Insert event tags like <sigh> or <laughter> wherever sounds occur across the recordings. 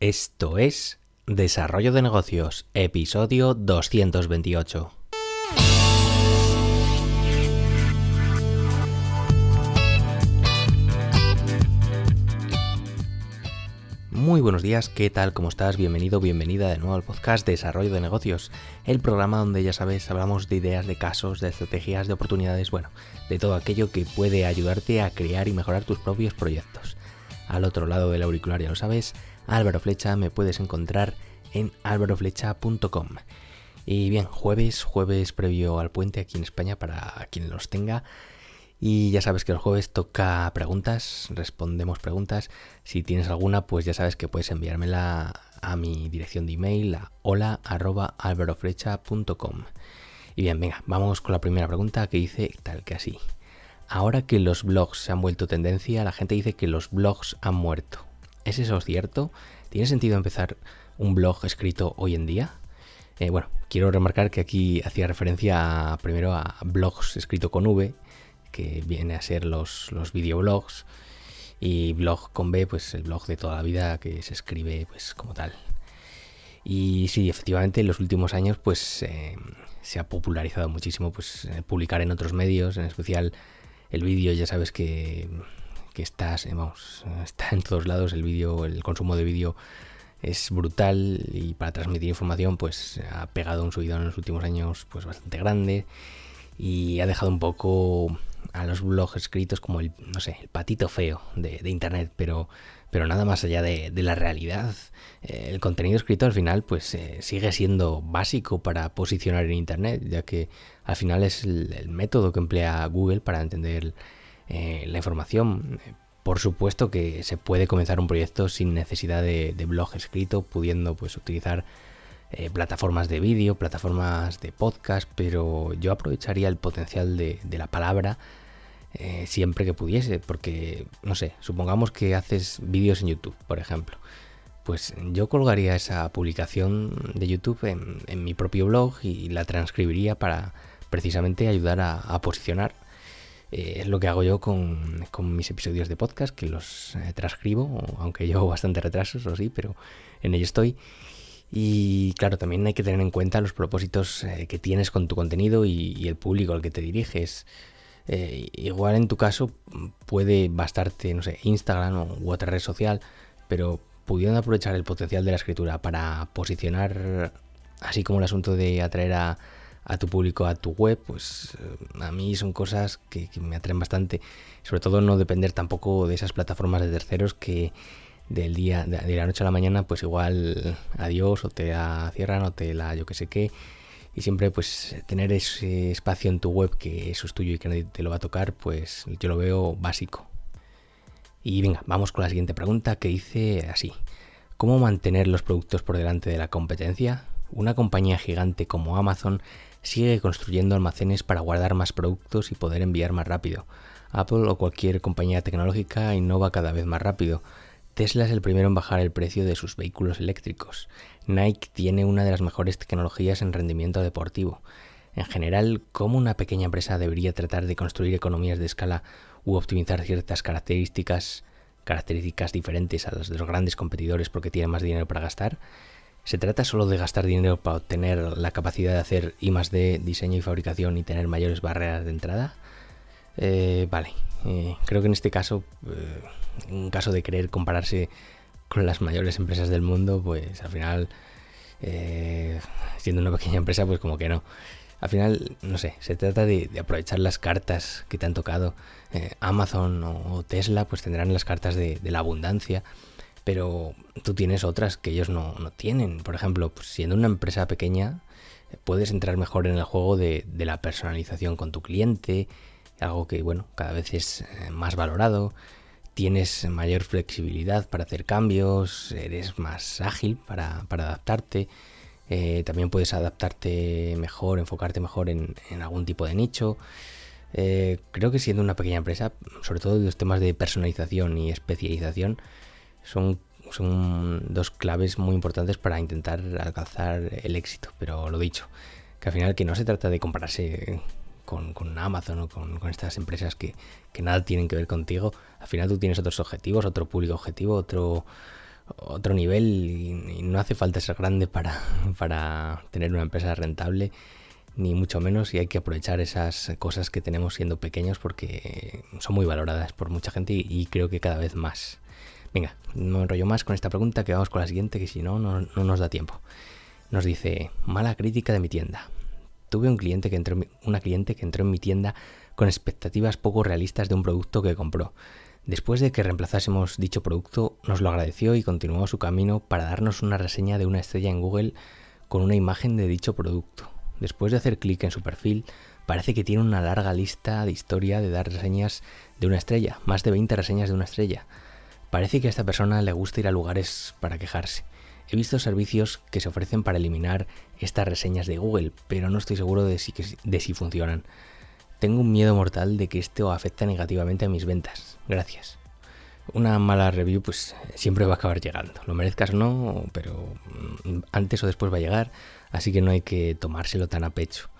Esto es Desarrollo de Negocios, episodio 228. Muy buenos días, ¿qué tal? ¿Cómo estás? Bienvenido, bienvenida de nuevo al podcast Desarrollo de Negocios, el programa donde ya sabes, hablamos de ideas, de casos, de estrategias, de oportunidades, bueno, de todo aquello que puede ayudarte a crear y mejorar tus propios proyectos. Al otro lado del auricular, ya lo sabes, Álvaro Flecha, me puedes encontrar en álvaroflecha.com. Y bien, jueves, jueves previo al puente aquí en España para quien los tenga. Y ya sabes que el jueves toca preguntas, respondemos preguntas. Si tienes alguna, pues ya sabes que puedes enviármela a mi dirección de email, a hola.alvaroflecha.com. Y bien, venga, vamos con la primera pregunta que dice tal que así. Ahora que los blogs se han vuelto tendencia, la gente dice que los blogs han muerto. ¿Es eso cierto? ¿Tiene sentido empezar un blog escrito hoy en día? Eh, bueno, quiero remarcar que aquí hacía referencia primero a blogs escrito con V, que viene a ser los, los videoblogs, y blog con B, pues el blog de toda la vida que se escribe pues como tal. Y sí, efectivamente en los últimos años pues eh, se ha popularizado muchísimo pues publicar en otros medios, en especial el vídeo, ya sabes que que estás, eh, vamos, <laughs> está en todos lados, el vídeo, el consumo de vídeo es brutal y para transmitir información pues ha pegado un subidón en los últimos años pues bastante grande y ha dejado un poco a los blogs escritos como el, no sé, el patito feo de, internet, pero, pero nada más allá de, la realidad. Eh, el contenido escrito al final pues eh, sigue siendo básico para posicionar en internet, ya que al final es el método que emplea Google para entender eh, la información. Por supuesto que se puede comenzar un proyecto sin necesidad de, blog escrito, pudiendo pues utilizar eh, plataformas de vídeo, plataformas de podcast, pero yo aprovecharía el potencial de, la palabra eh, siempre que pudiese, porque no sé, supongamos que haces vídeos en YouTube, por ejemplo. Pues yo colgaría esa publicación de YouTube en, mi propio blog y la transcribiría para precisamente ayudar a posicionar eh, es lo que hago yo con, mis episodios de podcast, que los eh, transcribo, aunque llevo bastante retraso, eso sí, pero en ello estoy. Y claro, también hay que tener en cuenta los propósitos eh, que tienes con tu contenido y, el público al que te diriges. igual en tu caso puede bastarte, no sé, Instagram u otra red social, pero pudiendo aprovechar el potencial de la escritura para posicionar, así como el asunto de atraer a, a tu público, a tu web, pues eh, a mí son cosas que, me atraen bastante. Sobre todo no depender tampoco de esas plataformas de terceros que del día, de, la noche a la mañana, pues igual adiós o te la cierran o te la yo que sé qué. Y siempre pues tener ese espacio en tu web que eso es tuyo y que nadie te lo va a tocar, pues yo lo veo básico. Y venga, vamos con la siguiente pregunta que dice así. ¿Cómo mantener los productos por delante de la competencia? Una compañía gigante como Amazon sigue construyendo almacenes para guardar más productos y poder enviar más rápido. Apple o cualquier compañía tecnológica innova cada vez más rápido. Tesla es el primero en bajar el precio de sus vehículos eléctricos. Nike tiene una de las mejores tecnologías en rendimiento deportivo. En general, ¿cómo una pequeña empresa debería tratar de construir economías de escala u optimizar ciertas características, características diferentes a las de los grandes competidores porque tienen más dinero para gastar? ¿Se trata solo de gastar dinero para obtener la capacidad de hacer I más D, diseño y fabricación y tener mayores barreras de entrada? Eh, vale, eh, creo que en este caso, eh, un caso de querer compararse con las mayores empresas del mundo, pues al final, siendo una pequeña empresa, pues como que no. Al final, no sé, se trata de, aprovechar las cartas que te han tocado. Amazon o Tesla, pues tendrán las cartas de la abundancia pero tú tienes otras que ellos no, tienen. Por ejemplo, pues, siendo una empresa pequeña, puedes entrar mejor en el juego de, la personalización con tu cliente, algo que, bueno, cada vez es eh, más valorado. Tienes mayor flexibilidad para hacer cambios, eres más ágil para, adaptarte. Eh, también puedes adaptarte mejor, enfocarte mejor en, algún tipo de nicho. Eh, creo que siendo una pequeña empresa, sobre todo los temas de personalización y especialización, son, son dos claves muy importantes para intentar alcanzar el éxito. Pero lo dicho, que al final que no se trata de compararse con, Amazon o con, estas empresas que, nada tienen que ver contigo. Al final tú tienes otros objetivos, otro público objetivo, otro, otro nivel y, no hace falta ser grande para, para tener una empresa rentable, ni mucho menos, y hay que aprovechar esas cosas que tenemos siendo pequeños porque son muy valoradas por mucha gente y, creo que cada vez más. Venga, no enrollo más con esta pregunta, que vamos con la siguiente, que si no, no, nos da tiempo. Nos dice, mala crítica de mi tienda. Tuve un cliente que entró, una cliente que entró en mi tienda con expectativas poco realistas de un producto que compró. Después de que reemplazásemos dicho producto, nos lo agradeció y continuó su camino para darnos una reseña de una estrella en Google con una imagen de dicho producto. Después de hacer clic en su perfil, parece que tiene una larga lista de historia de dar reseñas de una estrella, más de 20 reseñas de una estrella. Parece que a esta persona le gusta ir a lugares para quejarse. He visto servicios que se ofrecen para eliminar estas reseñas de Google, pero no estoy seguro de si, de si funcionan. Tengo un miedo mortal de que esto afecte negativamente a mis ventas. Gracias. Una mala review pues siempre va a acabar llegando. Lo merezcas o no, pero mm, antes o después va a llegar, así que no hay que tomárselo tan a pecho.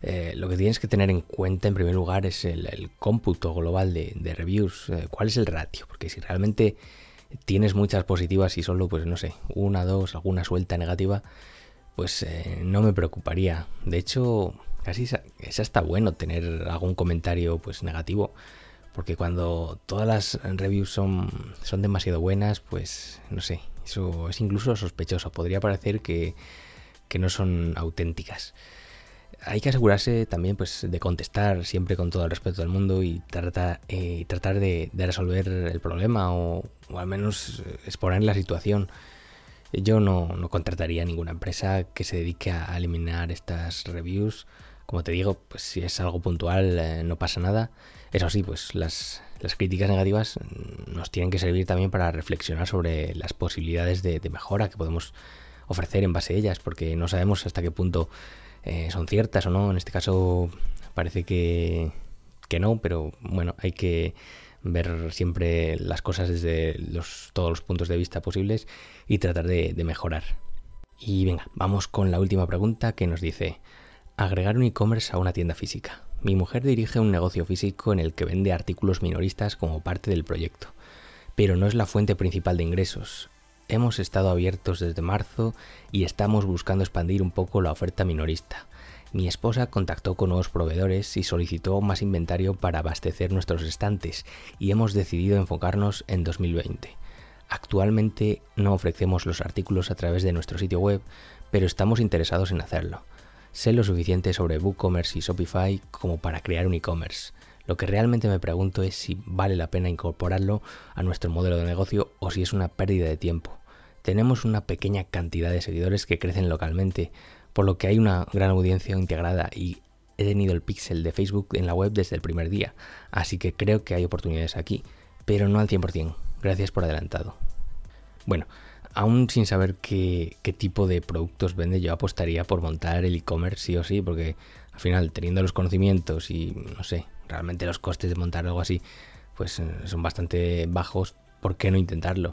Eh, lo que tienes que tener en cuenta en primer lugar es el, cómputo global de, reviews. Eh, ¿Cuál es el ratio? Porque si realmente tienes muchas positivas y solo, pues no sé, una, dos, alguna suelta negativa, pues eh, no me preocuparía. De hecho, casi es hasta bueno tener algún comentario pues negativo. Porque cuando todas las reviews son, son demasiado buenas, pues no sé, eso es incluso sospechoso. Podría parecer que, no son auténticas. Hay que asegurarse también pues, de contestar siempre con todo el respeto del mundo y tratar, eh, tratar de, resolver el problema o, al menos exponer la situación. Yo no, no contrataría ninguna empresa que se dedique a eliminar estas reviews como te digo, pues si es algo puntual eh, no pasa nada. Eso sí, pues las, críticas negativas nos tienen que servir también para reflexionar sobre las posibilidades de, mejora que podemos ofrecer en base a ellas, porque no sabemos hasta qué punto eh, son ciertas o no. En este caso parece que, no, pero bueno, hay que ver siempre las cosas desde los, todos los puntos de vista posibles y tratar de mejorar. Y venga, vamos con la última pregunta que nos dice, Agregar un e-commerce a una tienda física. Mi mujer dirige un negocio físico en el que vende artículos minoristas como parte del proyecto, pero no es la fuente principal de ingresos. Hemos estado abiertos desde marzo y estamos buscando expandir un poco la oferta minorista. Mi esposa contactó con nuevos proveedores y solicitó más inventario para abastecer nuestros estantes y hemos decidido enfocarnos en 2020. Actualmente no ofrecemos los artículos a través de nuestro sitio web, pero estamos interesados en hacerlo. Sé lo suficiente sobre WooCommerce y Shopify como para crear un e-commerce. Lo que realmente me pregunto es si vale la pena incorporarlo a nuestro modelo de negocio o si es una pérdida de tiempo. Tenemos una pequeña cantidad de seguidores que crecen localmente, por lo que hay una gran audiencia integrada y he tenido el pixel de Facebook en la web desde el primer día, así que creo que hay oportunidades aquí, pero no al 100%. Gracias por adelantado. Bueno, aún sin saber qué, tipo de productos vende, yo apostaría por montar el e-commerce sí o sí, porque al final, teniendo los conocimientos y, no sé, realmente los costes de montar algo así, pues eh, son bastante bajos, ¿por qué no intentarlo?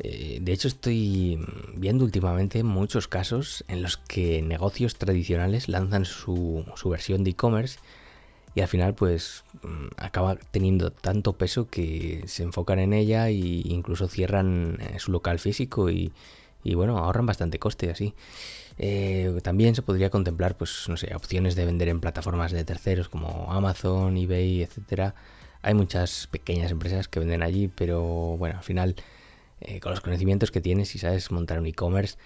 Eh, de hecho, estoy viendo últimamente muchos casos en los que negocios tradicionales lanzan su, su versión de e-commerce y al final pues mm, acaba teniendo tanto peso que se enfocan en ella e incluso cierran eh, su local físico y, bueno, ahorran bastante coste así. Eh, también se podría contemplar, pues, no sé, opciones de vender en plataformas de terceros como Amazon, eBay, etcétera. Hay muchas pequeñas empresas que venden allí, pero bueno, al final, eh, con los conocimientos que tienes, si sabes montar un e-commerce,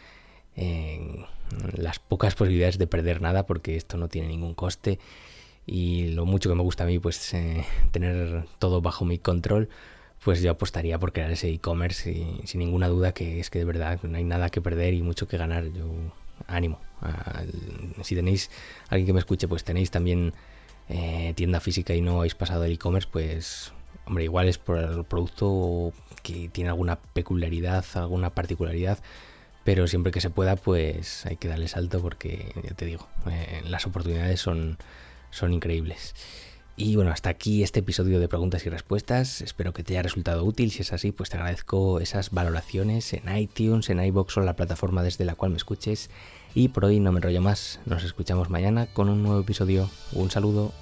las pocas posibilidades de perder nada, porque esto no tiene ningún coste. Y lo mucho que me gusta a mí pues eh, tener todo bajo mi control pues yo apostaría por crear ese e-commerce sin ninguna duda que es que de verdad no hay nada que perder y mucho que ganar. Yo ánimo si tenéis alguien que me escuche pues tenéis también eh, tienda física y no habéis pasado el e-commerce pues hombre igual es por el producto que tiene alguna peculiaridad alguna particularidad pero siempre que se pueda pues hay que darle salto porque ya te digo eh, las oportunidades son son increíbles. Y bueno, hasta aquí este episodio de preguntas y respuestas. Espero que te haya resultado útil. Si es así, pues te agradezco esas valoraciones en iTunes, en iBox o la plataforma desde la cual me escuches. Y por hoy no me enrollo más. Nos escuchamos mañana con un nuevo episodio. Un saludo.